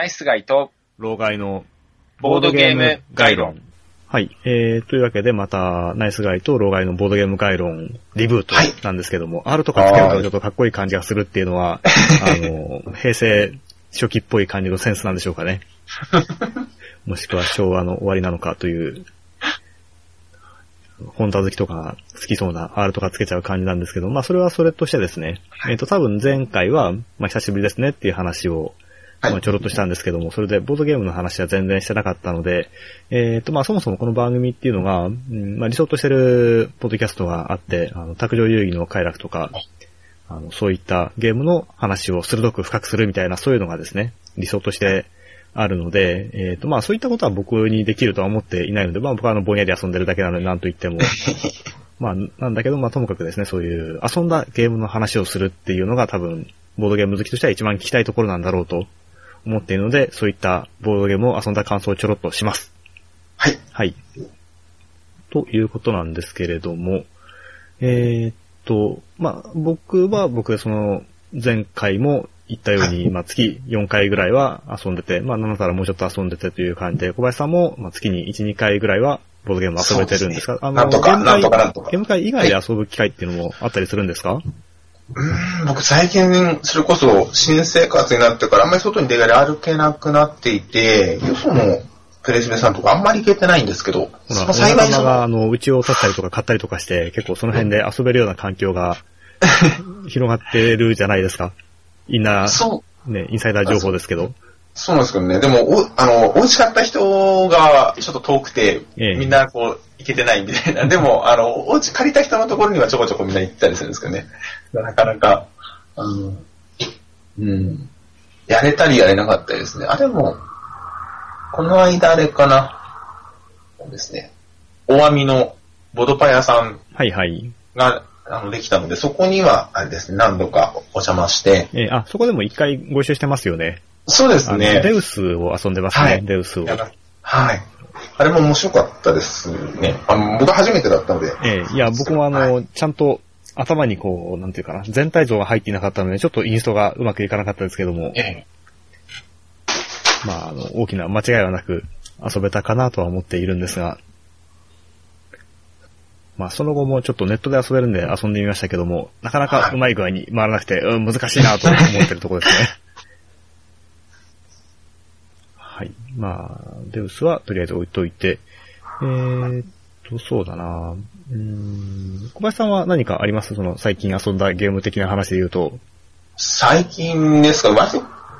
ナイスガイと、老害のボードゲーム概論。はい。えー、というわけで、また、ナイスガイと老害のボードゲーム概論、リブートはいなんですけども、R とかつけるとちょっとかっこいい感じがするっていうのは、あの、平成初期っぽい感じのセンスなんでしょうかね。もしくは昭和の終わりなのかという、ホンダ好きとかが好きそうな R とかつけちゃう感じなんですけど、まあそれはそれとしてですね、えっ、と多分前回は、まあ久しぶりですねっていう話を、はいまあちょろっとしたんですけども、それでボードゲームの話は全然してなかったので、えっ、とまあそもそもこの番組っていうのが、うんまあ理想としてるポッドキャストがあって、あの、卓上遊戯の快楽とか、あの、そういったゲームの話を鋭く深くするみたいな、そういうのがですね、理想としてあるので、えっ、と、まあそういったことは僕にできるとは思っていないので、まあ僕はあの、ぼんやり遊んでるだけなので、なんと言っても、まあ、なんだけど、まあともかくですね、そういう遊んだゲームの話をするっていうのが多分、ボードゲーム好きとしては一番聞きたいところなんだろうと思っているので、そういったボードゲームを遊んだ感想をちょろっとします。はい。はい。ということなんですけれども、えーっと、まあ、僕は僕でその、前回も言ったように、まあ、月4回ぐらいは遊んでて、まあ、なんだったらもうちょっと遊んでてという感じで、小林さんも、まあ、月に1、2回ぐらいは、ボードゲーム遊べてるんですか？ねなんとかゲーム会ゲーム会以外で遊ぶ機会っていうのもあったりするんですか、うーん僕最近、それこそ新生活になってからあんまり外に出られ歩けなくなっていて、よそのプレスメさんとかあんまり行けてないんですけど、そおの幸いそが、の、あの、うちを取ったりとか買ったりとかして、結構その辺で遊べるような環境が 広がってるじゃないですか。インナー、そう、ね、インサイダー情報ですけど。そうなんですけどね、でも、お、あの、美味しかった人がちょっと遠くて、ええみんなこう、行けてないみたいな。でも、あの、お家借りた人のところにはちょこちょこみんな行ったりするんですけどね。なかなか、あの、うん。やれたりやれなかったりですね。あ、でも、この間あれかな。そうですね。大網のボドパ屋さんはいはい。が、あの、できたので、そこには、あれですね、何度かお邪魔して、えーあ、そこでも一回ご一緒してますよね。そうですね。デウスを遊んでますね、はいデウスを。はい。あれも面白かったですね。あの、僕は初めてだったので。えーいや、僕もあの、はちゃんと頭にこう、なんていうかな、全体像が入っていなかったので、ちょっとインストがうまくいかなかったですけども、ええ。まあ、あの、大きな間違いはなく遊べたかなとは思っているんですが、まあ、その後もちょっとネットで遊べるんで遊んでみましたけども、なかなかうまい具合に回らなくて、うん、難しいなと思ってるところですね。はい。まあ、デウスはとりあえず置いといて、えーっと、そうだな。うん、小林さんは何かあります？その最近遊んだゲーム的な話で言うと。最近ですか、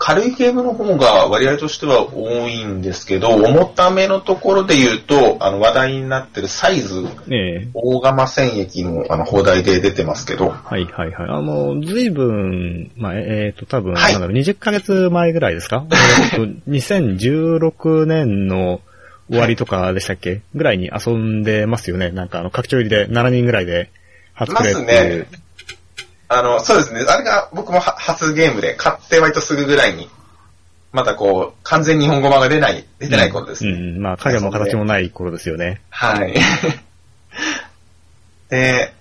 軽いゲームの方が割合としては多いんですけど、重ためのところで言うと、あの話題になってるサイズ、ええ大釜戦役のあの放題で出てますけど、はいはいはい。あの、ずいぶん、まあ、えっ、と、多分、はいなんだろう、20ヶ月前ぐらいですか？えーと ?2016 年の終わりとかでしたっけ？ぐらいに遊んでますよね。なんかあの、拡張入りで7人ぐらいで初プレイっていう。ますねあの、そうですね、あれが僕もは初ゲームで買って割とすぐぐらいに、まだこう、完全日本語版が出ない、出てない頃ですね。うん、まあ、影も形もない頃ですよね。はい。で、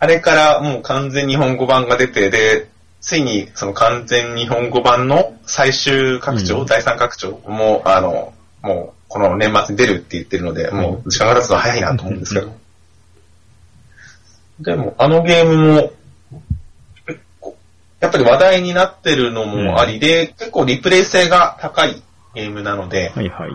あれからもう完全日本語版が出て、で、ついにその完全日本語版の最終拡張、うん第3拡張も、あの、もうこの年末に出るって言ってるので、もう時間が経つのは早いなと思うんですけど。でも、あのゲームも、やっぱり話題になってるのもありで、結構リプレイ性が高いゲームなので、はいはい。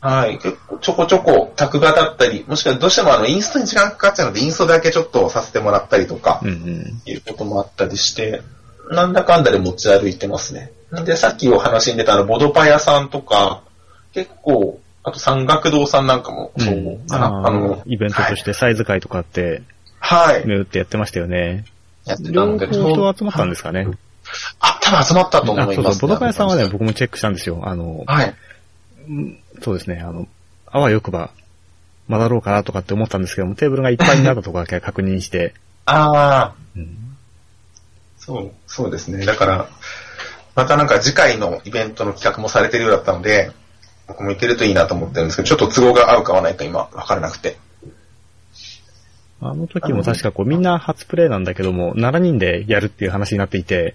はい。結構ちょこちょこ作画だったり、もしくはどうしてもあのインストに時間かかっちゃうので、インストだけちょっとさせてもらったりとかう、んうん。いうこともあったりして、なんだかんだで持ち歩いてますね。で、さっきお話に出たあの、ボドパ屋さんとか、結構、あと山岳堂さんなんかもそううんかな。ああのー、イベントとしてサイズ会とかって、はい。目打ってやってましたよね。やってた両ので、方人集まったんですかね。あ、多分集まったと思あ、います、そうそう、ボドカ屋さんはね、僕もチェックしたんですよ。あの、はい。うんそうですね、あの、あわよくば、まだろうかなとかって思ったんですけども、テーブルがいっぱいになったとかだけ確認して、ああ、うんそう、そうですね。だから、またなんか次回のイベントの企画もされてるようだったので、僕も行けるといいなと思ってるんですけど、ちょっと都合が合うか合わないか今分からなくて。あの時も確かこうみんな初プレイなんだけども、7人でやるっていう話になっていて、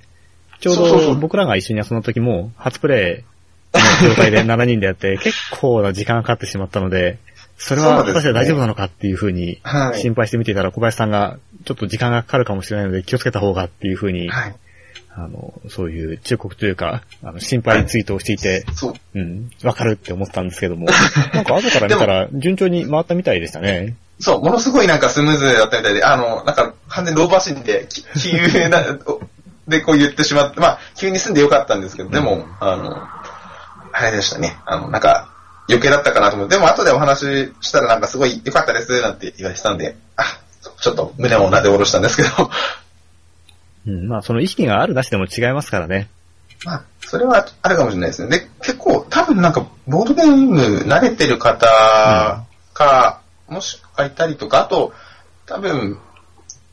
ちょうど僕らが一緒に遊んだ時も、初プレ状態で7人でやって、結構な時間がかかってしまったので、それは果たして大丈夫なのかっていうふうにはい。心配して見ていたら小林さんがちょっと時間がかかるかもしれないので気をつけた方がっていうふうに、はい。あの、そういう忠告というか、あの、心配ツイートをしていて、そう。うん、わかるって思ったんですけども、なんか後から見たら順調に回ったみたいでしたね。そう、ものすごいなんかスムーズだったみたいで、あの、なんか完全にローバーシンで、き急な、でこう言ってしまって、まあ、急に住んでよかったんですけど、でも、あの、あれでしたね。あの、なんか、余計だったかなと思って、でも後でお話ししたらなんかすごい良かったです、なんて言われてたんで、あ、ちょっと胸をなで下ろしたんですけど、うん、まあその意識があるなしでも違いますからね。まあ、それはあるかもしれないですね。で、結構、多分なんか、ボードゲーム慣れてる方か、もしくはいたりとか、あと、多分、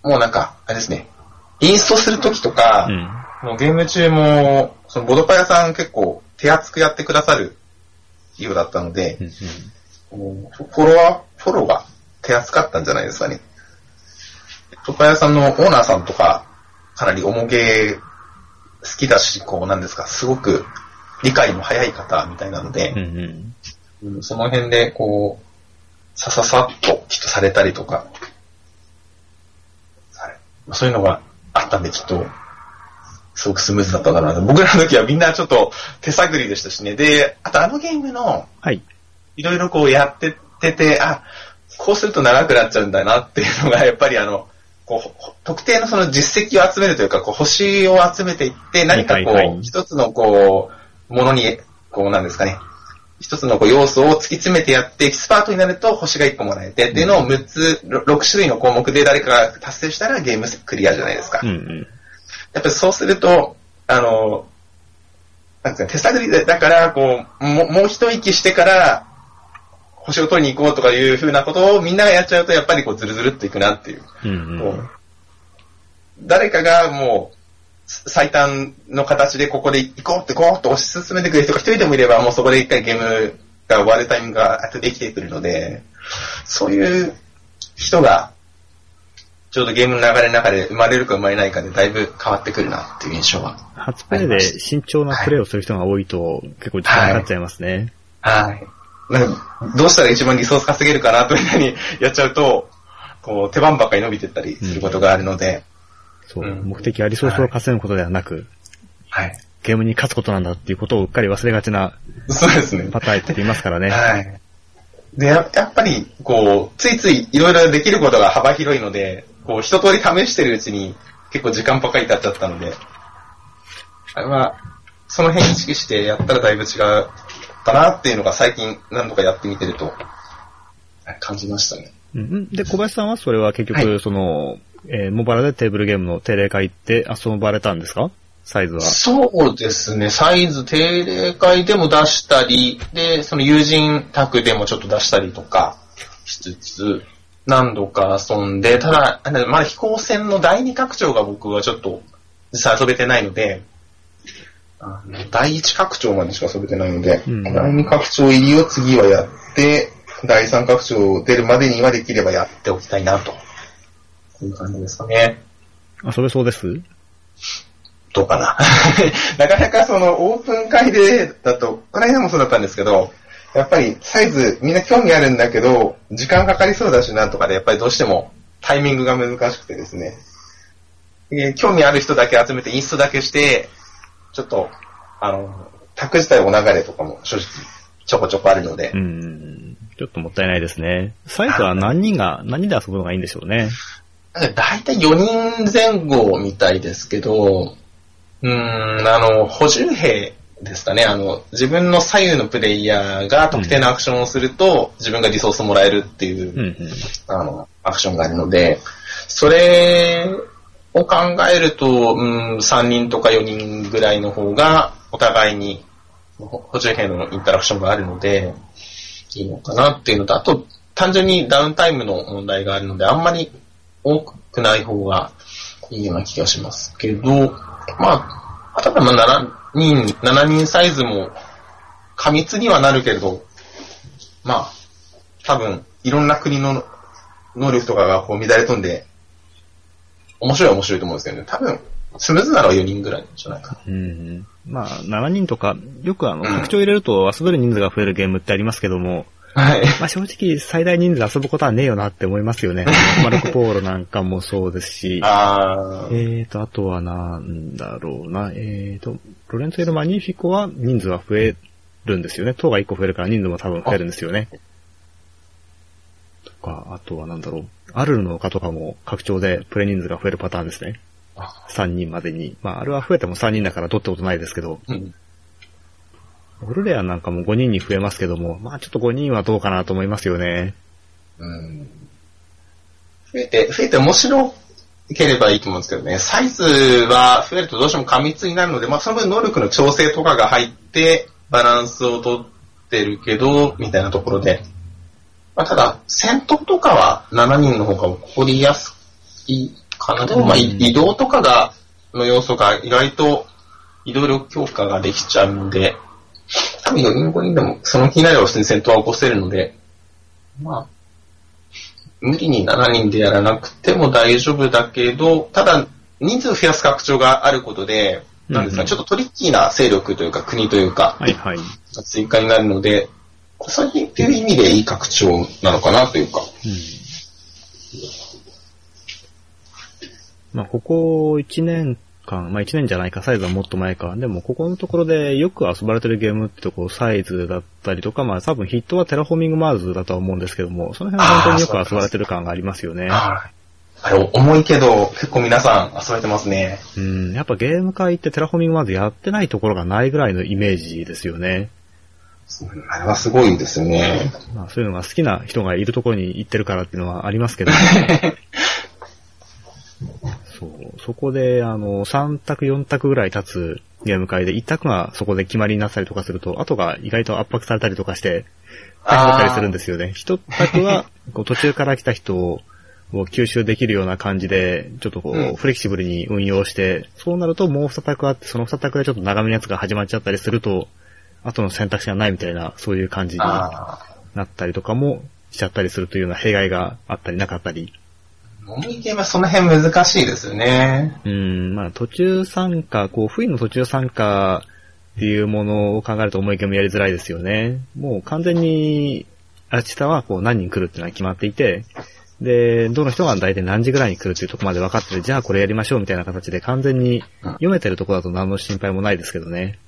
もうなんか、あれですね、インストするときとか、うん。もうゲーム中も、そのボドパ屋さん結構手厚くやってくださるようだったのでう、んうんフォロワー、フォローが手厚かったんじゃないですかね。ボドパ屋さんのオーナーさんとか、かなり重げ好きだし、こうなんですか、すごく理解も早い方みたいなのでうん、うんうんその辺でこう、さささっときっとされたりとか、はいそういうのがあったんできっと、すごくスムーズだったんだなと。僕らの時はみんなちょっと手探りでしたしね。で、あとあのゲームの、はい。いろいろこうやってってて、あ、こうすると長くなっちゃうんだなっていうのが、やっぱりあの、こうほ、特定のその実績を集めるというか、こう、星を集めていって、何かこう一つのこう、ものに、こうなんですかね、一つのこう要素を突き詰めてやって、エキスパートになると星が1個もらえて、っていうのを6つ、6種類の項目で誰かが達成したらゲームクリアじゃないですか。うんうん。やっぱりそうすると、あの、なんですか、手探りで、だから、こう、ももう一息してから、星を取りに行こうとかいうふうなことをみんながやっちゃうと、やっぱりこう、ずるずるっといくなっていう。うんうん。こう誰かがもう、最短の形でここで行こうってこうって推し進めてくれる人が一人でもいれば、もうそこで一回ゲームが終わるタイミングが後できてくるので、そういう人が、ちょうどゲームの流れの中で生まれるか生まれないかでだいぶ変わってくるなっていう印象は。初プレイで慎重なプレイをする人が多いと結構時間かかっちゃいますね。はい。なんかどうしたら一番リソース稼げるかなというふうにやっちゃうと、こう手番ばっかり伸びてったりすることがあるので、そう、うん目的はリソースを稼ぐことではなく、はい。ゲームに勝つことなんだっていうことをうっかり忘れがちなそうですね。パターンっていますからね。はい。で、ややっぱり、こう、ついついいろいろできることが幅広いので、こう、一通り試してるうちに結構時間ばっかり経っちゃったので、あれは、その辺意識してやったらだいぶ違ったなっていうのが最近何度かやってみてると、はい感じましたね。うんで、小林さんはそれは結局、はその、えーモバイルでテーブルゲームの定例会行って遊ばれたんですか？サイズは。そうですね、サイズ定例会でも出したり、で、その友人宅でもちょっと出したりとかしつつ、何度か遊んで、ただ、まだ飛行船の第二拡張が僕はちょっと実際遊べてないので、あの第一拡張までしか遊べてないので、うん第二拡張入りを次はやって、第三拡張出るまでにはできればやっておきたいなと。こういう感じですかね。遊べそうです？どうかな。なかなかそのオープン会でだと、この間もそうだったんですけど、やっぱりサイズみんな興味あるんだけど、時間かかりそうだしなんとかで、やっぱりどうしてもタイミングが難しくてですね。で興味ある人だけ集めてインストだけして、ちょっと、あの、タク自体お流れとかも正直ちょこちょこあるので、うん。ちょっともったいないですね。サイズは何人が、何人で遊ぶのがいいんでしょうね。だいたい4人前後みたいですけど、うーん、あの、補充兵ですかね。あの、自分の左右のプレイヤーが特定のアクションをすると、自分がリソースもらえるっていう、うんうん。あの、アクションがあるので、それを考えると、うん、3人とか4人ぐらいの方が、お互いにほ補充兵のインタラクションがあるので、いいのかなっていうのと、あと、単純にダウンタイムの問題があるので、あんまり多くない方がいいような気がしますけど、まあ、例えばまあ7人、7人サイズも過密にはなるけれど、まあ、多分、いろんな国の能力とかがこう乱れ飛んで、面白いは面白いと思うんですけどね、多分、スムーズなら4人ぐらいじゃないかな。うんうん。まあ、7人とか、よくあの、拡張入れると遊べる人数が増えるゲームってありますけども、はい。まあ正直最大人数遊ぶことはねえよなって思いますよね。マルコポーロなんかもそうですし、あー。えーと、あとはなんだろうな、えーと、ロレンツェルマニフィコは人数は増えるんですよね。塔が1個増えるから人数も多分増えるんですよね。とか、あとはなんだろう、アルルの丘とかも拡張でプレイ人数が増えるパターンですね。あ3人までに。まあ、あれは増えても3人だから取ったことないですけど、うん。オルレアンなんかも5人に増えますけども、まあちょっと5人はどうかなと思いますよね。うん。増えて、増えて面白ければいいと思うんですけどね。サイズは増えるとどうしても過密になるので、まあその分能力の調整とかが入って、バランスをとってるけど、みたいなところで。まあただ、戦闘とかは7人の方が起こりやすいかな。でもまあ移動とかが、の要素が意外と移動力強化ができちゃうんで、多分4人5人でもその気になれば普通に戦闘は起こせるので、まあ、無理に7人でやらなくても大丈夫だけど、ただ、人数増やす拡張があることで、なんですか、うんちょっとトリッキーな勢力というか国というか、はいはい。追加になるので、最近っていう意味でいい拡張なのかなというか。うんまあ、ここ1年間、まあ1年じゃないか、サイズはもっと前か。でも、ここのところでよく遊ばれてるゲームってとこ、サイズだったりとか、まあ多分ヒットはテラフォーミングマーズだとは思うんですけども、その辺は本当によく遊ばれてる感がありますよね。はい重いけど、結構皆さん遊べてますね。うん、やっぱゲーム界ってテラフォーミングマーズやってないところがないぐらいのイメージですよね。あれはすごいですよね。まあそういうのが好きな人がいるところに行ってるからっていうのはありますけど。そこで、あの、3択、4択ぐらい経つゲーム会で、1択がそこで決まりになったりとかすると、後が意外と圧迫されたりとかして、大変だったりするんですよね。1択は、こう途中から来た人を吸収できるような感じで、ちょっとこう、うんフレキシブルに運用して、そうなるともう2択あって、その2択でちょっと長めのやつが始まっちゃったりすると、後の選択肢がないみたいな、そういう感じにあなったりとかもしちゃったりするというような弊害があったりなかったり。あ。重いゲームはその辺難しいですよね。うん、まあ途中参加、こう、不意の途中参加っていうものを考えると重いゲームやりづらいですよね。もう完全に、アーチタはこう何人来るっていうのは決まっていて、で、どの人が大体何時ぐらいに来るっていうところまで分かってて、じゃあこれやりましょうみたいな形で完全に読めてるところだと何の心配もないですけどね。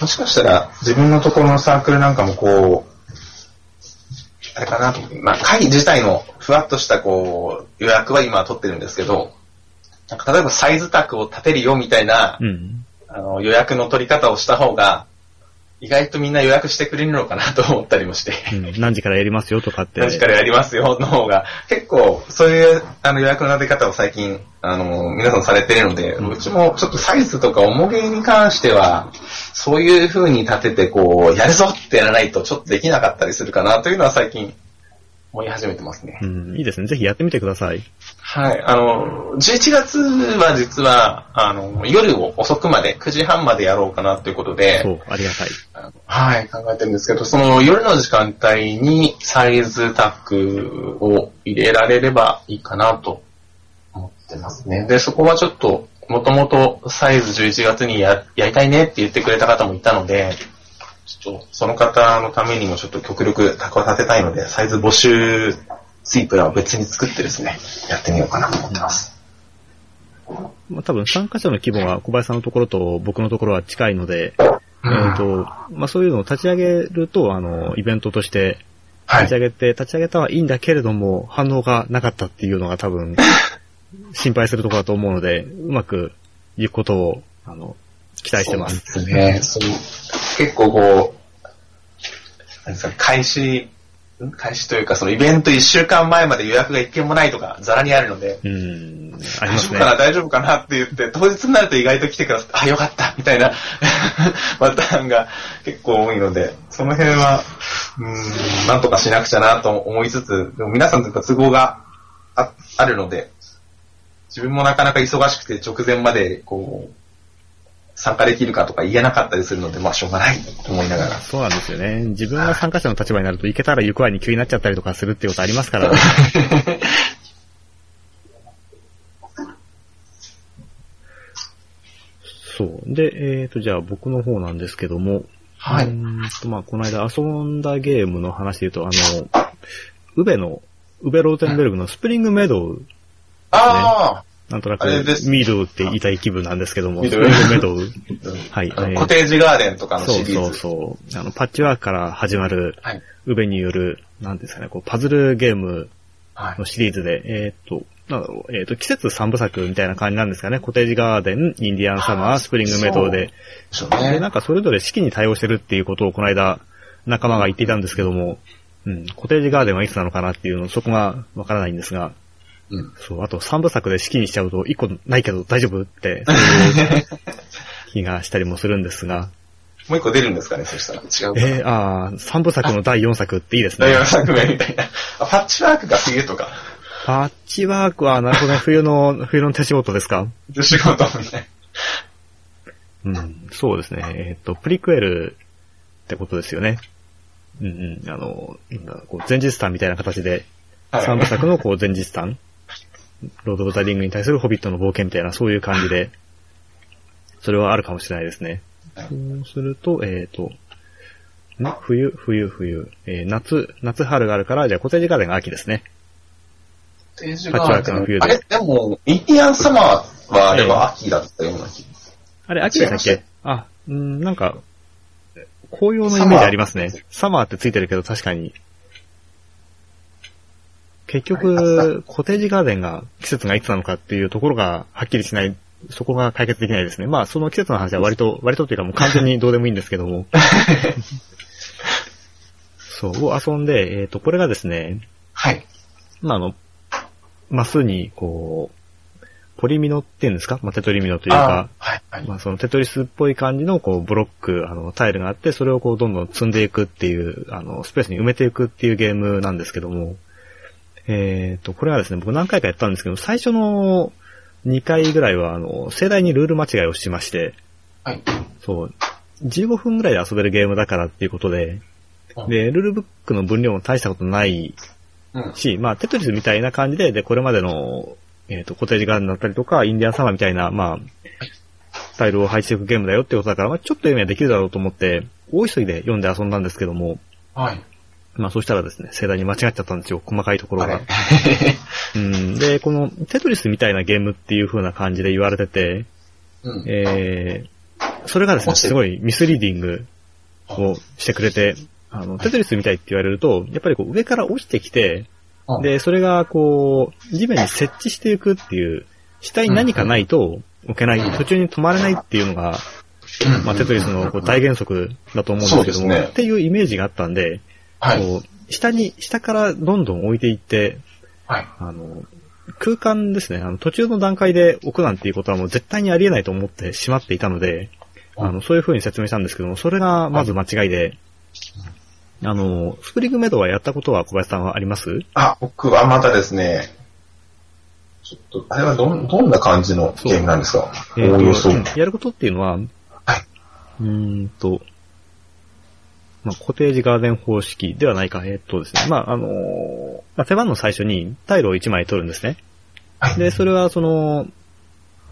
もしかしたら自分のところのサークルなんかもこう、あれかな、まあ、会自体のふわっとしたこう、予約は今は取ってるんですけど、なんか例えばサイズ卓を立てるよみたいな、うん。あの予約の取り方をした方が、意外とみんな予約してくれるのかなと思ったりもして。うん、何時からやりますよとかって。何時からやりますよの方が、結構そういうあの予約の立て方を最近、あの、皆さんされてるので、うちもちょっとサイズとか重げに関しては、そういう風に立ててこう、やるぞってやらないとちょっとできなかったりするかなというのは最近思い始めてますね。うん、いいですね。ぜひやってみてください。はい。あの、11月は実は、あの、夜を遅くまで、9時半までやろうかなということで、そう、ありがたい。はい、考えてるんですけど、その夜の時間帯にサイズタックを入れられればいいかなと思ってますね。で、そこはちょっと、もともとサイズ11月にややりたいねって言ってくれた方もいたので、ちょっとその方のためにもちょっと極力タクを立てたいので、サイズ募集スイープラーを別に作ってですね、やってみようかなと思ってます。まあ、多分参加者の規模が小林さんのところと僕のところは近いので、うんえっ、と、まあ、そういうのを立ち上げると、あの、イベントとしてはい。立ち上げて、立ち上げたはいいんだけれども、反応がなかったっていうのが多分、心配するところだと思うので、うまくいくことを、あの、期待してます。そうですね。そう結構こう、なんですか、開始、ん開始というか、そのイベント1週間前まで予約が一件もないとか、ザラにあるので、うん、あり大ますね丈夫か。な、大丈夫かなって言って、当日になると意外と来てくださって、あ、よかったみたいな パターンが結構多いので、その辺は、うん、なんとかしなくちゃなと思いつつ、でも皆さんとか都合がああるので、自分もなかなか忙しくて直前まで、こう、参加できるかとか言えなかったりするので、まあしょうがないと思いながら。そうなんですよね。自分が参加者の立場になると、行けたら行くわに急になっちゃったりとかするっていうことありますから、で、えっ、と、じゃあ僕の方なんですけども、はい。うーんと、まあ、この間遊んだゲームの話で言うと、あの、ウベの、ウベローテンベルグのスプリングメドウ、あなんとなくミードウって言いたい気分なんですけども、ミードウメドウ。あ、はいコテージガーデンとかのそうシリーズ。そうそう。あの、パッチワークから始まる、はい。ウベによる、なんですかね、こう、パズルゲームはいの。シリーズで、えーっと、なんだろう、えーっと、季節三部作みたいな感じなんですかね。コテージガーデン、インディアンサマー、スプリングメドウで。でしょうで、ねなんかそれぞれ四季に対応してるっていうことをこの間、仲間が言っていたんですけども、うん、コテージガーデンはいつなのかなっていうの、そこがわからないんですが、うん。そう、あと三部作で四季にしちゃうと一個ないけど大丈夫って、そういう気がしたりもするんですが、もう一個出るんですかね、そしたら。違うかな。えー、あー三部作の第四作っていいですね第。4作目みたいな。あ、パッチワークが冬とか。パッチワークは、なるほどね、冬の、冬の手仕事ですか？仕事みたいうん、そうですね。えっ、と、プリクエルってことですよね。うんうん、あの、前日譚みたいな形で、な。三部作のこう前日譚ロード・オブ・ザ・リングに対するホビットの冒険みたいな、そういう感じで、それはあるかもしれないですね。はいそうすると、えっ、と、ん冬、冬、冬、えー夏、夏、春があるから、じゃあコテージガーデンが秋ですね。コテージパッチワークの冬であれでも、インディアンサマーはあれは秋だったような気。あれ、秋でしたっけ？あ、うん、なんか、紅葉のイメージありますね。サマーってついてるけど確かに。結局、コテージガーデンが季節がいつなのかっていうところがはっきりしない、そこが解決できないですね。まあ、その季節の話は割と、割とっていうかもう完全にどうでもいいんですけども。そう、を遊んで、えっ、と、これがですね、はい。まあ、あの、マスに、こう、ポリミノっていうんですか？まあ、テトリミノというか、あはい、はい。まあそのテトリスっぽい感じのこうブロック、あのタイルがあって、それをこうどんどん積んでいくっていう、あのスペースに埋めていくっていうゲームなんですけども、えっ、と、これはですね、僕何回かやったんですけど、最初の2回ぐらいは、あの、盛大にルール間違いをしまして、はい。そう、15分ぐらいで遊べるゲームだからっていうことで、で、ルールブックの分量も大したことないうん。し、まあ、テトリスみたいな感じで、で、これまでの、えっ、と、コテージガーデンだったりとか、インディアンサマーみたいな、まあ、タイルを配置していくゲームだよってことだから、まあ、ちょっと読みはできるだろうと思って、大急ぎで読んで遊んだんですけども、はい。まあ、そしたらですね、盛大に間違っちゃったんですよ、細かいところが。うん。で、この、テトリスみたいなゲームっていう風な感じで言われてて、うん。えー、それがですね、すごいミスリーディングをしてくれて、あの、テトリスみたいって言われると、やっぱりこう上から落ちてきて、うん、で、それがこう、地面に設置していくっていう、下に何かないと置けない、うん途中に止まれないっていうのが、うんまあ、テトリスのこう大原則だと思うんですけども、っていうイメージがあったんで、はい。こう、下に、下からどんどん置いていって、はい。あの、空間ですね、あの、途中の段階で置くなんていうことはもう絶対にありえないと思ってしまっていたので、あの、そういう風に説明したんですけども、それがまず間違いで、あの、スプリングメドはやったことは小林さんはあります？あ、僕はまたですね、ちょっと、あれはどん、どんな感じのゲームなんですか？えーおおよそ。やることっていうのは、はい。うーんと、まあ、コテージガーデン方式ではないか、えーっとですね。まあ、あのーまあ、手番の最初にタイルを1枚取るんですね。はい。で、それはその、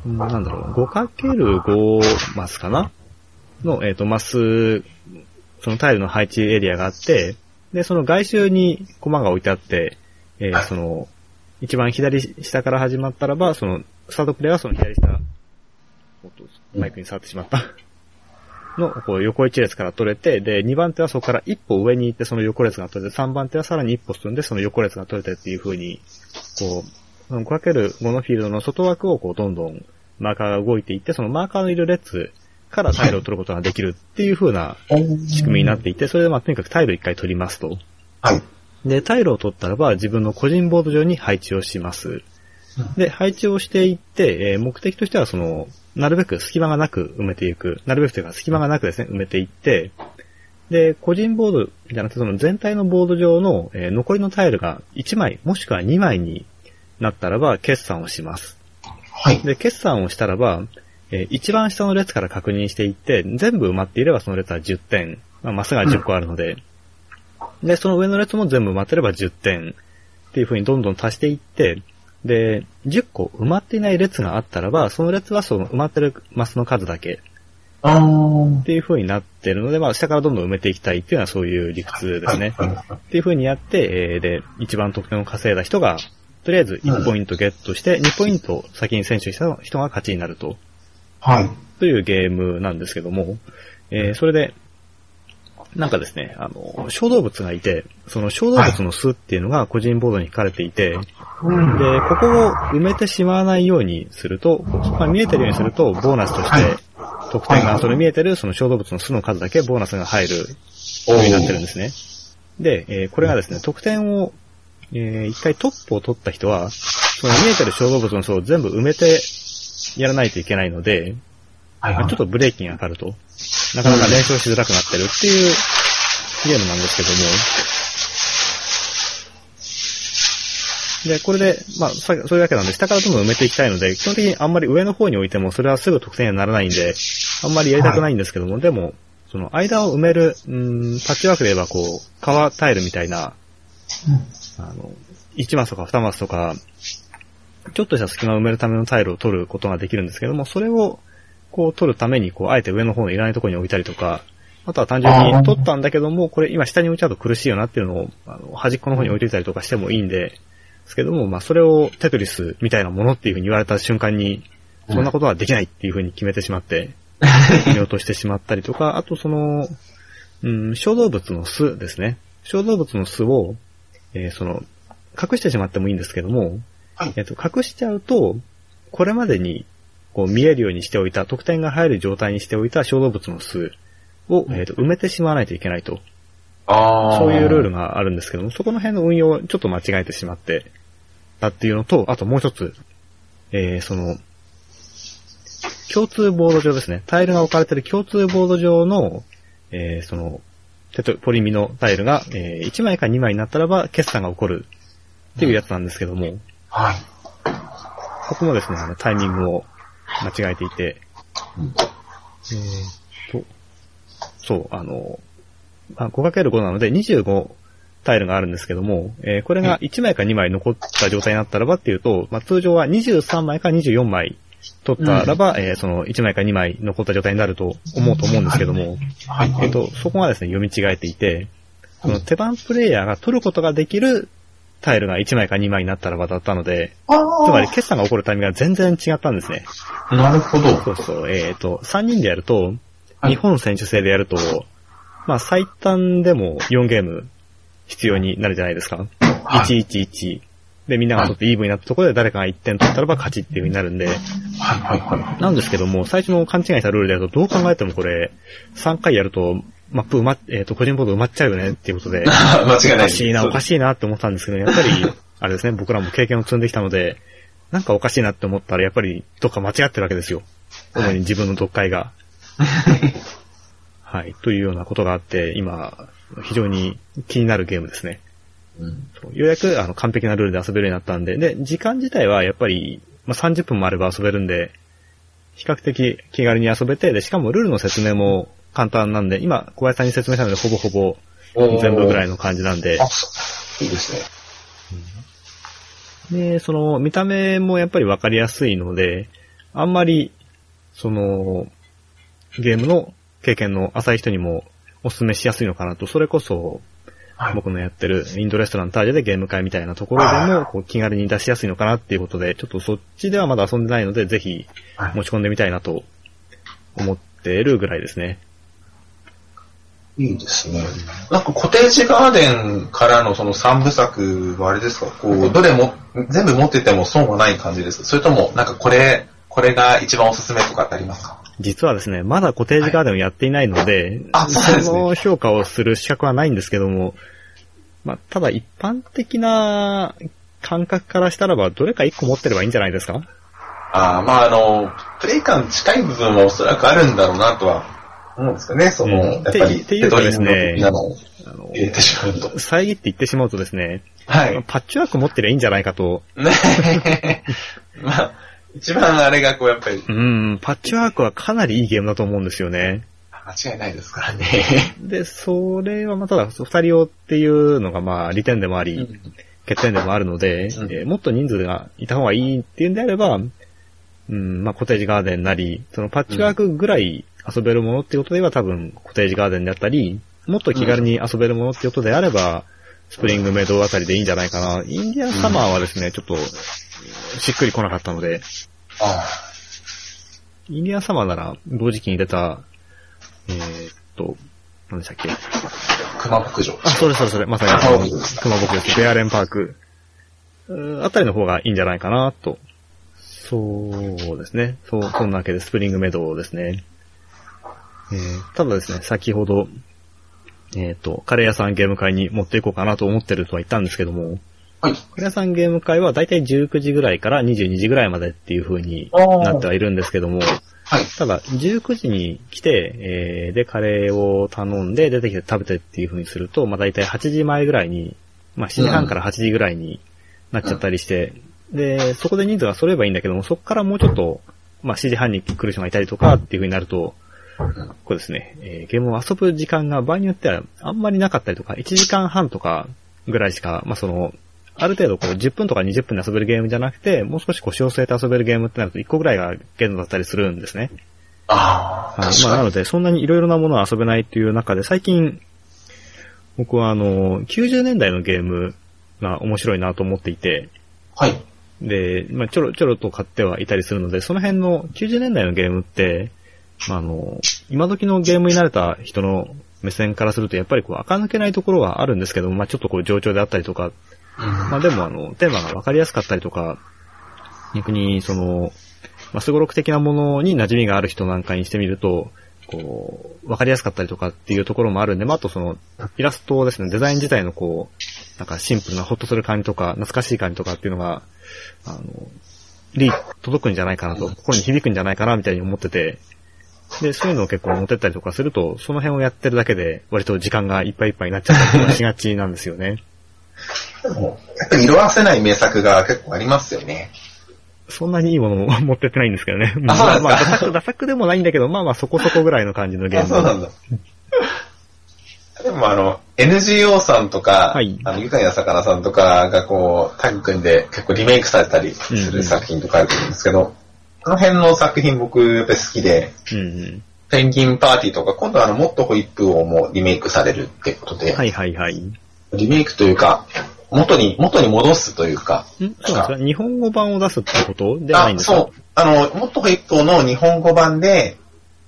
うんなんだろう、5×5 マスかな？の、えーっと、マス、そのタイルの配置エリアがあって、で、その外周にコマが置いてあって、えーはいその、一番左下から始まったらば、その、スタートプレイはその左下、おっとマイクに触ってしまった。の、こう、横一列から取れて、で、2番手はそこから一歩上に行って、その横列が取れて、3番手はさらに一歩進んで、その横列が取れてっていう風に、こう、その 5×5 のフィールドの外枠をこう、どんどんマーカーが動いていって、そのマーカーのいる列からタイルを取ることができるっていう風な仕組みになっていて、それでまあ、とにかくタイル1回取りますと。はい。で、タイルを取ったらば、自分の個人ボード上に配置をします。で、配置をしていって、えー目的としてはその、なるべく隙間がなく埋めていく。なるべくというか隙間がなくですね、埋めていって、で、個人ボードじゃなくてその全体のボード上の、えー残りのタイルが1枚、もしくは2枚になったらば、決算をします。はい。で、決算をしたらば、えー一番下の列から確認していって、全部埋まっていればその列は10点。まあ、マスが10個あるので、で、その上の列も全部埋まってれば10点。っていう風にどんどん足していって、で、10個埋まっていない列があったらば、その列はその埋まってるマスの数だけ。あーっていう風になってるので、まあ下からどんどん埋めていきたいっていうのはそういう理屈ですね。っていう風にやって、えーで、一番得点を稼いだ人が、とりあえず1ポイントゲットして、2ポイント先に選手した人が勝ちになると。はい。というゲームなんですけども、えーそれで、なんかですね、あの、小動物がいて、その小動物の巣っていうのが個人ボードに書かれていて、で、ここを埋めてしまわないようにすると、そこが見えてるようにすると、ボーナスとして、得点がそれ見えてるその小動物の巣の数だけボーナスが入るようになってるんですね。で、えーこれがですね、得点を、えー一回トップを取った人は、その見えてる小動物の巣を全部埋めてやらないといけないので、はい。まあちょっとブレーキがかかると、なかなか連勝しづらくなってるっていうゲームなんですけども、で、これで、まあ、さそういうわけなんで、下からどんどん埋めていきたいので、基本的にあんまり上の方に置いても、それはすぐ得点にはならないんで、あんまりやりたくないんですけども、でも、その間を埋める、うん、パッチワークで言えば、こう、川タイルみたいな、あの、1マスとか2マスとか、ちょっとした隙間を埋めるためのタイルを取ることができるんですけども、それを、こう取るために、こう、あえて上の方のいらないところに置いたりとか、あとは単純に取ったんだけども、これ今下に置いちゃうと苦しいよなっていうのを、あの、端っこの方に置いといたりとかしてもいいんで、ですけども、まあ、それをテトリスみたいなものっていうふうに言われた瞬間に、そんなことはできないっていうふうに決めてしまって、見落としてしまったりとか、あとその、うん、小動物の巣ですね。小動物の巣を、えーその、隠してしまってもいいんですけども、はいえっ、と、隠しちゃうと、これまでに、こう見えるようにしておいた、得点が入る状態にしておいた小動物の巣を、えーと埋めてしまわないといけないと。ああ。そういうルールがあるんですけども、そこの辺の運用をちょっと間違えてしまってたっていうのと、あともう一つ、えー、その、共通ボード上ですね。タイルが置かれている共通ボード上の、えー、その、テトポリミのタイルが、えー、1枚か2枚になったらば、決算が起こるっていうやつなんですけども、はい。ここもですね、あの、タイミングを間違えていて、うん。えーと、そう、あの、あ 5×5 なので25タイルがあるんですけども、えーこれが1枚か2枚残った状態になったらばっていうと、まあ、通常は23枚か24枚取ったらば、えーその1枚か2枚残った状態になると思うと思うんですけども、はい。えっと、そこがですね、読み違えていて、その手番プレイヤーが取ることができるタイルが1枚か2枚になったらばだったので、あつまり決算が起こるタイミングが全然違ったんですね。あ。なるほど。そうそう、えっ、と、3人でやると、はい日本選手制でやると、まあ最短でも4ゲーム必要になるじゃないですか。はい111。で、みんなが取ってイーブンになったところで誰かが1点取ったらば勝ちっていう風になるんで、はいはいはい。なんですけども、最初の勘違いしたルールでやると、どう考えてもこれ、3回やると、マップ埋まっ、えっ、と、個人ボード埋まっちゃうよねっていうことで、間違いない。おかしいな、おかい。しいなって思ったんですけど、やっぱり、あれですね、僕らも経験を積んできたので、なんかおかしいなって思ったら、やっぱり、どっか間違ってるわけですよ。主に自分の読解が。はい。というようなことがあって、今、非常に気になるゲームですね。うんようやく、あの、完璧なルールで遊べるようになったんで、で、時間自体はやっぱり、まあ、30分もあれば遊べるんで、比較的気軽に遊べて、で、しかもルールの説明も簡単なんで、今、小林さんに説明したので、ほぼほぼ全部ぐらいの感じなんで。あ、、いいですね。で、その、見た目もやっぱりわかりやすいので、あんまり、その、ゲームの経験の浅い人にもお勧めしやすいのかなと、それこそ、はい。僕のやってるインドレストランタージェでゲーム会みたいなところでも、こう気軽に出しやすいのかなっていうことで、ちょっとそっちではまだ遊んでないので、ぜひはい。持ち込んでみたいなと思っているぐらいですね。いいですね。なんかコテージガーデンからのその三部作はあれですか？こう、どれも、全部持ってても損はない感じです。かそれとも、なんかこれ、これが一番おすすめとかってありますか？実はですね、まだコテージガーデンをやっていないので、あそうなんですね。の評価をする資格はないんですけども、まあ、ただ一般的な感覚からしたらば、どれか一個持ってればいいんじゃないですか？ああ、まああの、プレイ感近い部分はおそらくあるんだろうなとは思うんですよね。その、うんやっぱり、っていうかですねあの、入れてしまうと。遮って言ってしまうとですね、はい。パッチワーク持ってりゃいいんじゃないかと、ね まあ、一番あれがこうやっぱりうん、パッチワークはかなりいいゲームだと思うんですよね。間違いないですからね。で、それはまあただ、二人用っていうのがまあ利点でもあり、欠点でもあるので、うんえーもっと人数がいた方がいいっていうんであれば、うん、まあコテージガーデンなり、そのパッチワークぐらい遊べるものっていうことでは多分コテージガーデンであったり、もっと気軽に遊べるものっていうことであれば、スプリングメイドあたりでいいんじゃないかな。インディアンサマーはですね、ちょっと、しっくり来なかったので、あインディアンサマーなら同時期に出た、えー、っと、何でしたっけ？あ、熊牧場。あ、それそれそれ、まさに熊牧場。ベアレンパーク。あたりの方がいいんじゃないかな、と。そうですね。そう、そんなわけでスプリングメドウですね。えー、ただですね、先ほど、えっ、と、カレー屋さんゲーム会に持っていこうかなと思ってるとは言ったんですけども、はい。カレー屋さんゲーム会はだいたい19時ぐらいから22時ぐらいまでっていう風になってはいるんですけども、はい。ただ、19時に来て、えー、で、カレーを頼んで、出てきて食べてっていう風にすると、まあ、大体8時前ぐらいに、まあ、7時半から8時ぐらいになっちゃったりして、で、そこで人数が揃えばいいんだけども、そこからもうちょっと、まあ、7時半に来る人がいたりとかっていう風になると、こうですね、えーゲームを遊ぶ時間が場合によってはあんまりなかったりとか、1時間半とかぐらいしか、まあ、その、ある程度こう10分とか20分で遊べるゲームじゃなくて、もう少し腰を据えて遊べるゲームってなると1個ぐらいが限度だったりするんですね。ああ、はい。まあなので、そんなにいろいろなものを遊べないっていう中で、最近、僕はあの、90年代のゲームが面白いなと思っていて、はい。で、まあちょろちょろと買ってはいたりするので、その辺の90年代のゲームって、まああの、今時のゲームに慣れた人の目線からすると、やっぱりこう、垢抜けないところはあるんですけども、まあちょっとこう、上調であったりとか、まあでもあの、テーマがわかりやすかったりとか、逆にその、まあ、すごろく的なものに馴染みがある人なんかにしてみると、こう、わかりやすかったりとかっていうところもあるんで、まあ、あとその、イラストですね、デザイン自体のこう、なんかシンプルなホッとする感じとか、懐かしい感じとかっていうのが、あの、リー届くんじゃないかなと、心に響くんじゃないかなみたいに思ってて、で、そういうのを結構持ってったりとかすると、その辺をやってるだけで、割と時間がいっぱいいっぱいになっちゃったりとかしがちなんですよね。でも、やっぱり色あせない名作が結構ありますよね。そんなにいいものも 持ってってないんですけどね。あそうなんですか？まあ、ダ作、ダ作でもないんだけど、まあまあそこそこぐらいの感じのゲーあ、ム。そうなんだ。でもあの、NGO さんとか、はいあの、ゆかいな魚さんとかがこう、タッグ組んで結構リメイクされたりすうんうんる作品とかあると思うんですけど、この辺の作品僕やっぱり好きで、うんうん。ペンギンパーティーとか、今度はあの、もっとホイップをもうリメイクされるってことで、はいはいはい。んリメイクというか、元に、元に戻すというか、そうですか？日本語版を出すってこと？ではないんあ、ですか？そう。あの、もっとホイップの日本語版で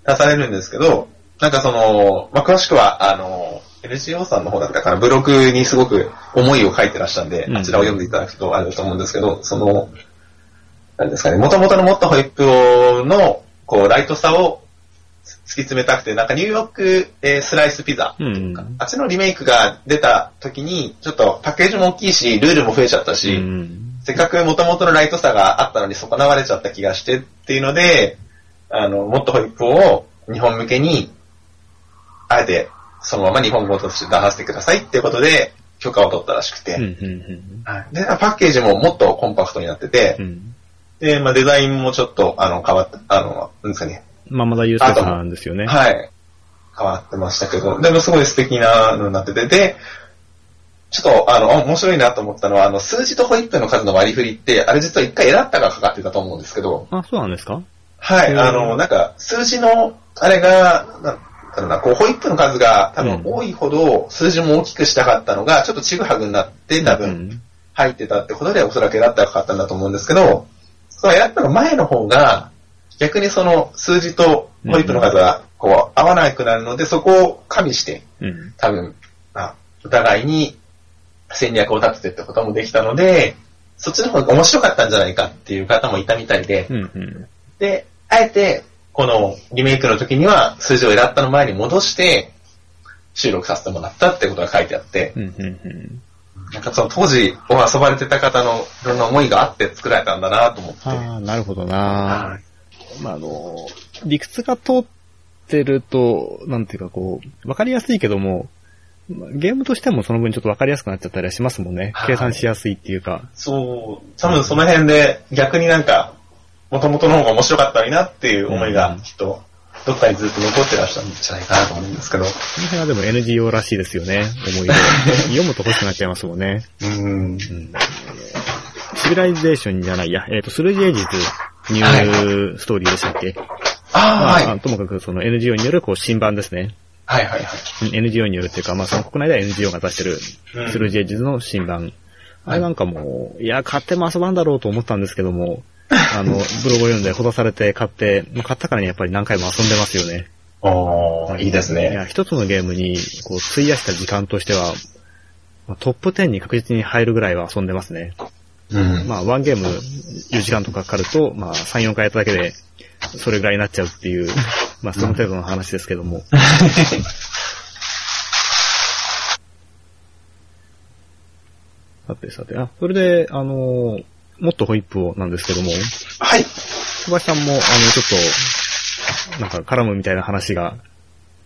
出されるんですけど、なんかその、まあ、詳しくは、あの、LGO さんの方だったかな、ブログにすごく思いを書いてらっしゃるんで、うんあちらを読んでいただくとあると思うんですけど、その、なんですかね、元々のもっとホイップの、こう、ライトさを突き詰めたくて、なんかニューヨーク、えースライスピザ。うん。うん。あっちのリメイクが出た時に、ちょっとパッケージも大きいし、ルールも増えちゃったし、うん。せっかく元々のライトさがあったのに損なわれちゃった気がしてっていうので、あの、もっとホイップを日本向けに、あえてそのまま日本語として出させてくださいっていうことで許可を取ったらしくて、うんうんはい。で、パッケージももっとコンパクトになってて。で、まあ、デザインもちょっとあの変わった、あの、なんですかね、まあ、まだユースケさんですよね。はい。変わってましたけど、でもすごい素敵なのになってて、で、ちょっと、あの、面白いなと思ったのは、あの、数字とホイップの数の割り振りって、あれ実は一回エラッタがかかってたと思うんですけど、あ、そうなんですか？はい、うんあの、なんか、数字の、あれが、なんだろうな、こう、ホイップの数が多分うん。多いほど、数字も大きくしたかったのが、ちょっとちぐはぐになって、多分、うん入ってたってことで、おそらくエラッタがかかったんだと思うんですけど、そのエラッタの前の方が、逆にその数字とホイップの数が、こう、合わなくなるので、そこを加味して、うん。多分、あお互いに戦略を立ててってこともできたので、そっちの方が面白かったんじゃないかっていう方もいたみたいで、うんうん。で、あえて、このリメイクの時には数字を選ったの前に戻して、収録させてもらったってことが書いてあって、うんうんうん。なんかその当時を遊ばれてた方のいろんな思いがあって作られたんだなと思って。ああ、なるほどはな。まあ、あの、理屈が通ってると、なんていうかこう、わかりやすいけども、まあゲームとしてもその分ちょっとわかりやすくなっちゃったりはしますもんね。はい計算しやすいっていうか。そう、多分その辺で逆になんか、元々の方が面白かったのになっていう思いがうんきっと、どっかにずっと残ってらっしゃるんじゃないかなと思うんですけど。この辺はでも NGO らしいですよね。思い出。読むと欲しくなっちゃいますもんね。うん。うん。シビライゼーションじゃないや。えっ、と、スルージエイジズニューストーリーでしたっけあああ、はい。まあ、ともかくその NGO によるこう新版ですね。はいはいはい。うん。NGO によるっていうか、まあその国内では NGO が出してる、うん。スルージェイジズの新版。あれなん。かもう、いや、買っても遊ばん。だろうと思ったん。ですけども、あの、ブログを読んでほだされて買って、まあ買ったからにやっぱり何回も遊んでますよね。おー、いいですいね。や、一つのゲームに、こう、費やした時間としては、まあトップ10に確実に入るぐらいは遊んでますね。うん。まあ、ワンゲーム4時間とかかかると、まあ、3、4回やっただけで、それぐらいになっちゃうっていう、まあ、その程度の話ですけども。さてさて、あ、それで、あの、もっとホイップをなんですけども、はい。小林さんも、あの、ちょっと、なんか絡むみたいな話が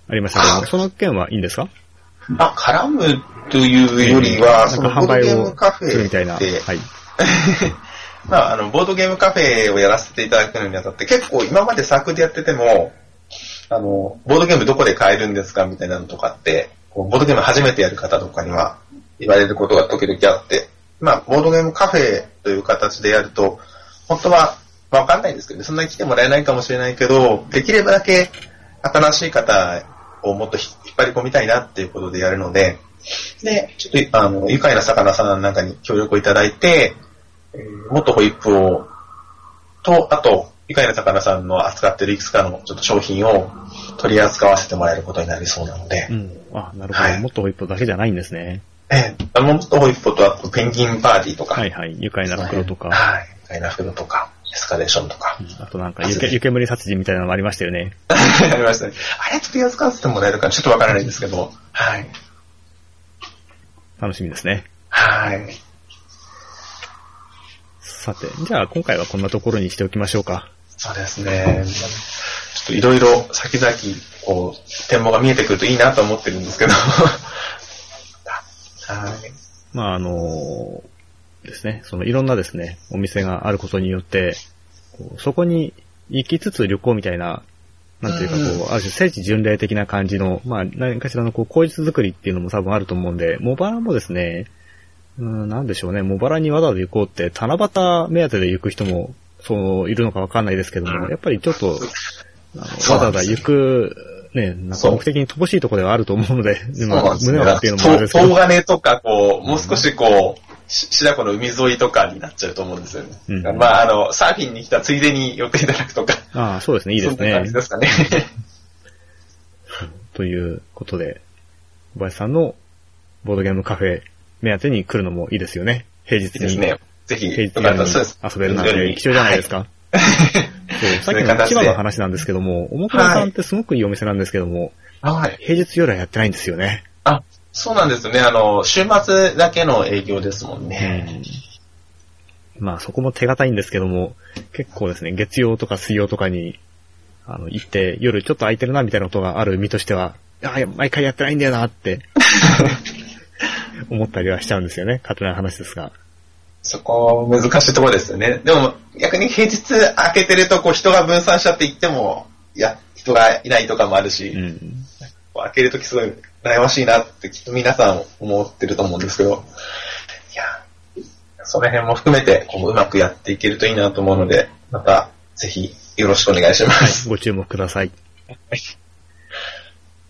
ありましたけども、その件はいいんですか？あ、絡むというよりは、その販売ボードゲームをカフするみたいな。はい。まあ、あの、ボードゲームカフェをやらせていただくのにあたって、結構今までサークルでやってても、あの、ボードゲームどこで買えるんですかみたいなのとかって、ボードゲーム初めてやる方とかには言われることが時々あって、まあ、ボードゲームカフェという形でやると、本当は、まあわかんないんですけどね、そんなに来てもらえないかもしれないけど、できればだけ新しい方をもっとひ引っ張り込みたいなっていうことでやるので、で、ちょっと、あの、愉快な魚さんなんかに協力をいただいて、えーもっとホイップを、と、あと、愉快な魚さんの扱ってるいくつかのちょっと商品を取り扱わせてもらえることになりそうなので、うん。あ、なるほど。はいもっとホイップだけじゃないんですね。ええもっとホイップと、あとペンギンパーティーとか、はいはい。愉快な袋とか。はい、愉快な袋とか、エスカレーションとか、あとなんか、湯け湯煙殺人みたいなのもありましたよね。ありましたね。あれ取り扱わせてもらえるかちょっとわからないんですけど、はい。楽しみですね。はい。さて、じゃあ今回はこんなところにしておきましょうか。そうですね。ちょっといろいろ先々、こう、展望が見えてくるといいなと思ってるんですけど。はい。まああのですね、そのいろんなですね、お店があることによって、こうそこに行きつつ旅行みたいな、なんていうかこう、ある種聖地巡礼的な感じの、まあ何かしらのこう、口実作りっていうのも多分あると思うんで、茂原もですね、うん、なんでしょうね、茂原にわざわざ行こうって、七夕目当てで行く人も、そう、いるのかわかんないですけども、やっぱりちょっと、あのわざわざ行く、ね、なんか目的に乏しいところではあると思うので、で。胸を張っていうのもあれですけど東。金とか、こう、もう少しこう、し白子の海沿いとかになっちゃうと思うんですよね。うんまあ、あの、サーフィンに来たついでに寄っていただくとか。ああ、そうですね、いいですねそんな感じ。ですかね。ということで、小林さんのボードゲームカフェ目当てに来るのもいいですよね。平日に。いいですね。ぜひ、平日に。遊べるなんて貴重じゃないですか。そう、さっきの千葉の話なんですけども、おもくらさんってすごくいいお店なんですけども、はい。平日夜はやってないんですよね。あ、そうなんですよね。あの、週末だけの営業ですもんね。うんまあそこも手堅いんですけども、結構ですね、月曜とか水曜とかに、あの、行って、夜ちょっと空いてるなみたいなことがある身としては、ああ、毎回やってないんだよなって、思ったりはしちゃうんですよね。勝手な話ですが。そこ、難しいところですよね。でも、逆に平日開けてると、こう、人が分散しちゃって行っても、いや、人がいないとかもあるし、うん。開けるときすごい悩ましいなってきっと皆さん思ってると思うんですけど、いや、その辺も含めてこううまくやっていけるといいなと思うので、またぜひよろしくお願いします。ご注目ください